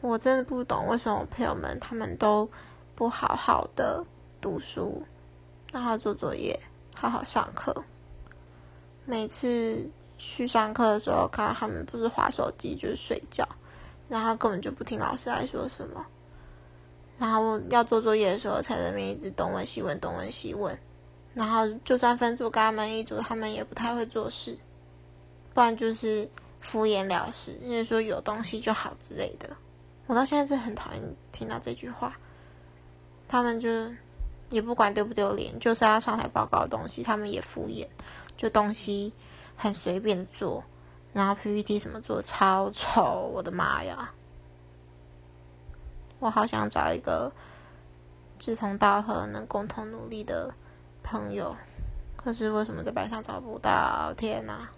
我真的不懂为什么我朋友们他们都不好好的读书，然后做作业，好好上课。每次去上课的时候，看到他们不是划手机就是睡觉，然后根本就不听老师在说什么。然后要做作业的时候，才在那边一直东问西问，东问西问。然后就算分组跟他们一组，他们也不太会做事，不然就是敷衍了事，因为说有东西就好之类的。我到现在是很讨厌听到这句话。他们就也不管丢不丢脸，就是要上台报告的东西，他们也敷衍，就东西很随便做，然后 PPT 什么做超丑，我的妈呀！我好想找一个志同道合、能共同努力的朋友，可是为什么在班上找不到？天哪！